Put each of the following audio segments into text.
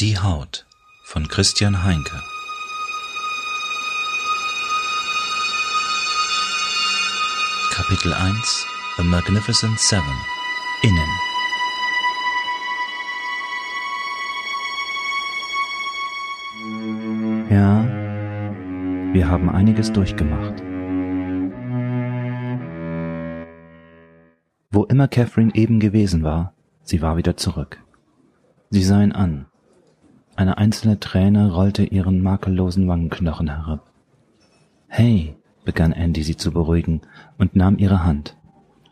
Die Haut von Christian Heinke Kapitel 1 The Magnificent Seven Innen Ja, wir haben einiges durchgemacht. Wo immer Catherine eben gewesen war, sie war wieder zurück. Sie sah ihn an. Eine einzelne Träne rollte ihren makellosen Wangenknochen herab. Hey, begann Andy sie zu beruhigen und nahm ihre Hand.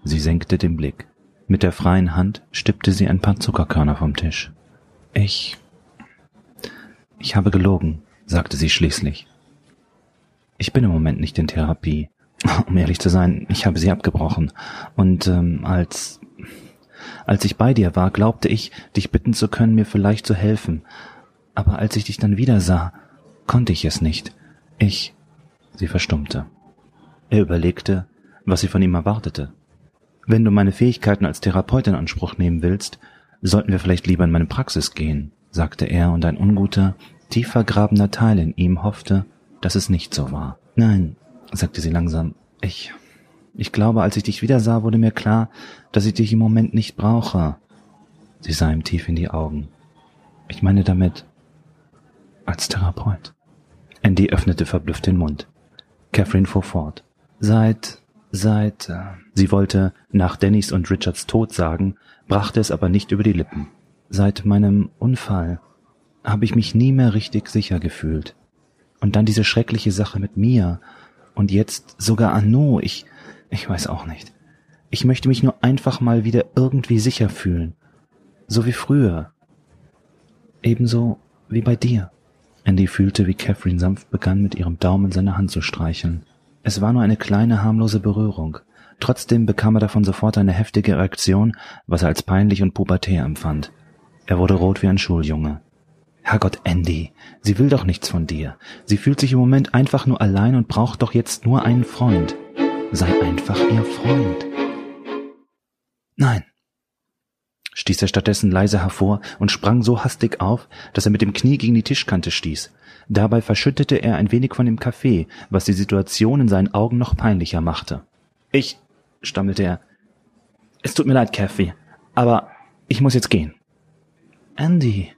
Sie senkte den Blick. Mit der freien Hand stippte sie ein paar Zuckerkörner vom Tisch. Ich. Ich habe gelogen, sagte sie schließlich. Ich bin im Moment nicht in Therapie. Um ehrlich zu sein, ich habe sie abgebrochen. Und ähm, als als ich bei dir war, glaubte ich, dich bitten zu können, mir vielleicht zu helfen. Aber als ich dich dann wieder sah, konnte ich es nicht. Ich. Sie verstummte. Er überlegte, was sie von ihm erwartete. Wenn du meine Fähigkeiten als Therapeut in Anspruch nehmen willst, sollten wir vielleicht lieber in meine Praxis gehen, sagte er, und ein unguter, tief vergrabener Teil in ihm hoffte, dass es nicht so war. Nein, sagte sie langsam, ich, ich glaube, als ich dich wieder sah, wurde mir klar, dass ich dich im Moment nicht brauche. Sie sah ihm tief in die Augen. Ich meine damit, als Therapeut. Andy öffnete verblüfft den Mund. Catherine fuhr fort. Seit, seit, äh, sie wollte nach Dannys und Richards Tod sagen, brachte es aber nicht über die Lippen. Seit meinem Unfall habe ich mich nie mehr richtig sicher gefühlt. Und dann diese schreckliche Sache mit mir. Und jetzt sogar Arnaud. Ich, ich weiß auch nicht. Ich möchte mich nur einfach mal wieder irgendwie sicher fühlen. So wie früher. Ebenso wie bei dir. Andy fühlte, wie Catherine sanft begann, mit ihrem Daumen seine Hand zu streicheln. Es war nur eine kleine, harmlose Berührung. Trotzdem bekam er davon sofort eine heftige Reaktion, was er als peinlich und pubertär empfand. Er wurde rot wie ein Schuljunge. Herrgott, Andy, sie will doch nichts von dir. Sie fühlt sich im Moment einfach nur allein und braucht doch jetzt nur einen Freund. Sei einfach ihr Freund. Nein, stieß er stattdessen leise hervor und sprang so hastig auf, dass er mit dem Knie gegen die Tischkante stieß. Dabei verschüttete er ein wenig von dem Kaffee, was die Situation in seinen Augen noch peinlicher machte. Ich, stammelte er. Es tut mir leid, Kathy, aber ich muss jetzt gehen. Andy,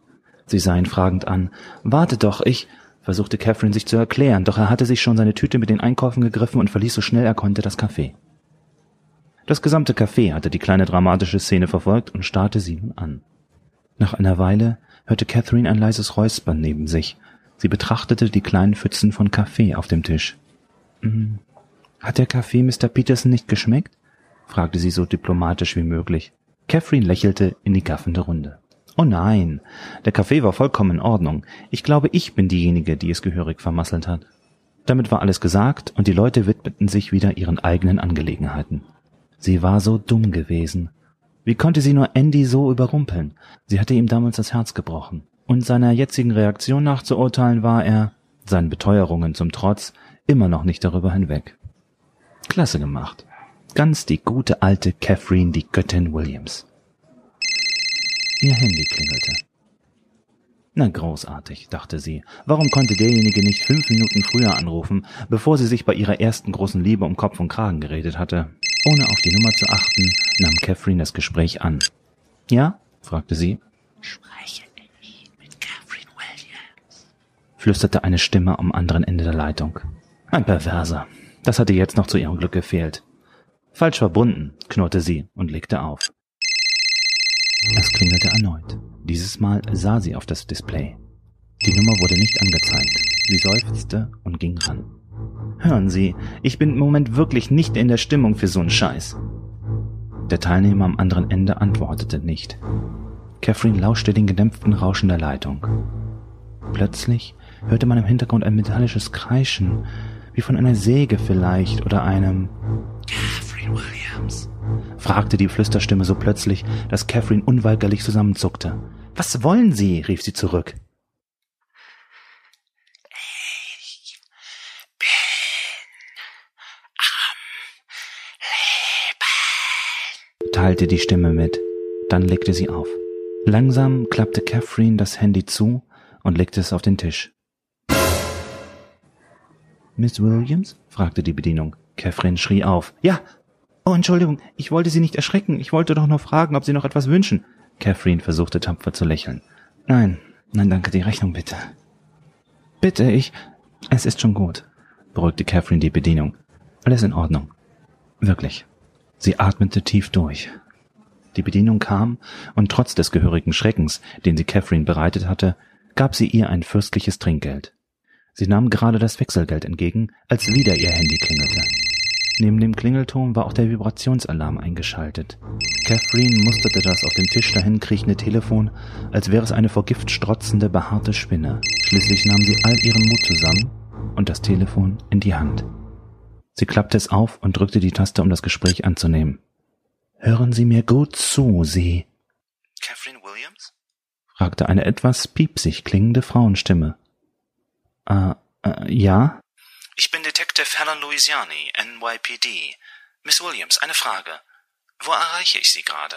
sie sah ihn fragend an. Warte doch, ich, versuchte Catherine sich zu erklären, doch er hatte sich schon seine Tüte mit den Einkäufen gegriffen und verließ so schnell er konnte das Café. Das gesamte Café hatte die kleine dramatische Szene verfolgt und starrte sie nun an. Nach einer Weile hörte Catherine ein leises Räuspern neben sich. Sie betrachtete die kleinen Pfützen von Kaffee auf dem Tisch. Hm, hat der Kaffee Mr. Peterson nicht geschmeckt? fragte sie so diplomatisch wie möglich. Catherine lächelte in die gaffende Runde. Oh nein, der Kaffee war vollkommen in Ordnung. Ich glaube, ich bin diejenige, die es gehörig vermasselt hat. Damit war alles gesagt und die Leute widmeten sich wieder ihren eigenen Angelegenheiten. Sie war so dumm gewesen. Wie konnte sie nur Andy so überrumpeln? Sie hatte ihm damals das Herz gebrochen. Und seiner jetzigen Reaktion nach zu urteilen war er, seinen Beteuerungen zum Trotz, immer noch nicht darüber hinweg. Klasse gemacht. Ganz die gute alte Catherine, die Göttin Williams. Ihr Handy klingelte. Na großartig, dachte sie. Warum konnte derjenige nicht fünf Minuten früher anrufen, bevor sie sich bei ihrer ersten großen Liebe um Kopf und Kragen geredet hatte? Ohne auf die Nummer zu achten, nahm Catherine das Gespräch an. Ja? fragte sie. Spreche ich mit Catherine Williams, flüsterte eine Stimme am anderen Ende der Leitung. Ein Perverser. Das hatte jetzt noch zu ihrem Glück gefehlt. Falsch verbunden, knurrte sie und legte auf. Es klingelte erneut. Dieses Mal sah sie auf das Display. Die Nummer wurde nicht angezeigt. Sie seufzte und ging ran. Hören Sie, ich bin im Moment wirklich nicht in der Stimmung für so'n Scheiß. Der Teilnehmer am anderen Ende antwortete nicht. Catherine lauschte den gedämpften Rauschen der Leitung. Plötzlich hörte man im Hintergrund ein metallisches Kreischen, wie von einer Säge vielleicht oder einem Catherine Williams, fragte die Flüsterstimme so plötzlich, dass Catherine unweigerlich zusammenzuckte. Was wollen Sie? rief sie zurück. Teilte die Stimme mit. Dann legte sie auf. Langsam klappte Catherine das Handy zu und legte es auf den Tisch. Miss Williams? fragte die Bedienung. Catherine schrie auf. Ja. Oh, Entschuldigung, ich wollte Sie nicht erschrecken. Ich wollte doch nur fragen, ob Sie noch etwas wünschen. Catherine versuchte tapfer zu lächeln. Nein, nein, danke, die Rechnung bitte. Bitte, ich. Es ist schon gut, beruhigte Catherine die Bedienung. Alles in Ordnung. Wirklich. Sie atmete tief durch. Die Bedienung kam, und trotz des gehörigen Schreckens, den sie Catherine bereitet hatte, gab sie ihr ein fürstliches Trinkgeld. Sie nahm gerade das Wechselgeld entgegen, als wieder ihr Handy klingelte. Neben dem Klingelton war auch der Vibrationsalarm eingeschaltet. Catherine musterte das auf dem Tisch dahin kriechende Telefon, als wäre es eine vor Gift strotzende, behaarte Spinne. Schließlich nahm sie all ihren Mut zusammen und das Telefon in die Hand. Sie klappte es auf und drückte die Taste, um das Gespräch anzunehmen. Hören Sie mir gut zu, Sie. Catherine Williams? fragte eine etwas piepsig klingende Frauenstimme. Äh, äh, ja? Ich bin Detective Helen Louisiani, NYPD. Miss Williams, eine Frage. Wo erreiche ich Sie gerade?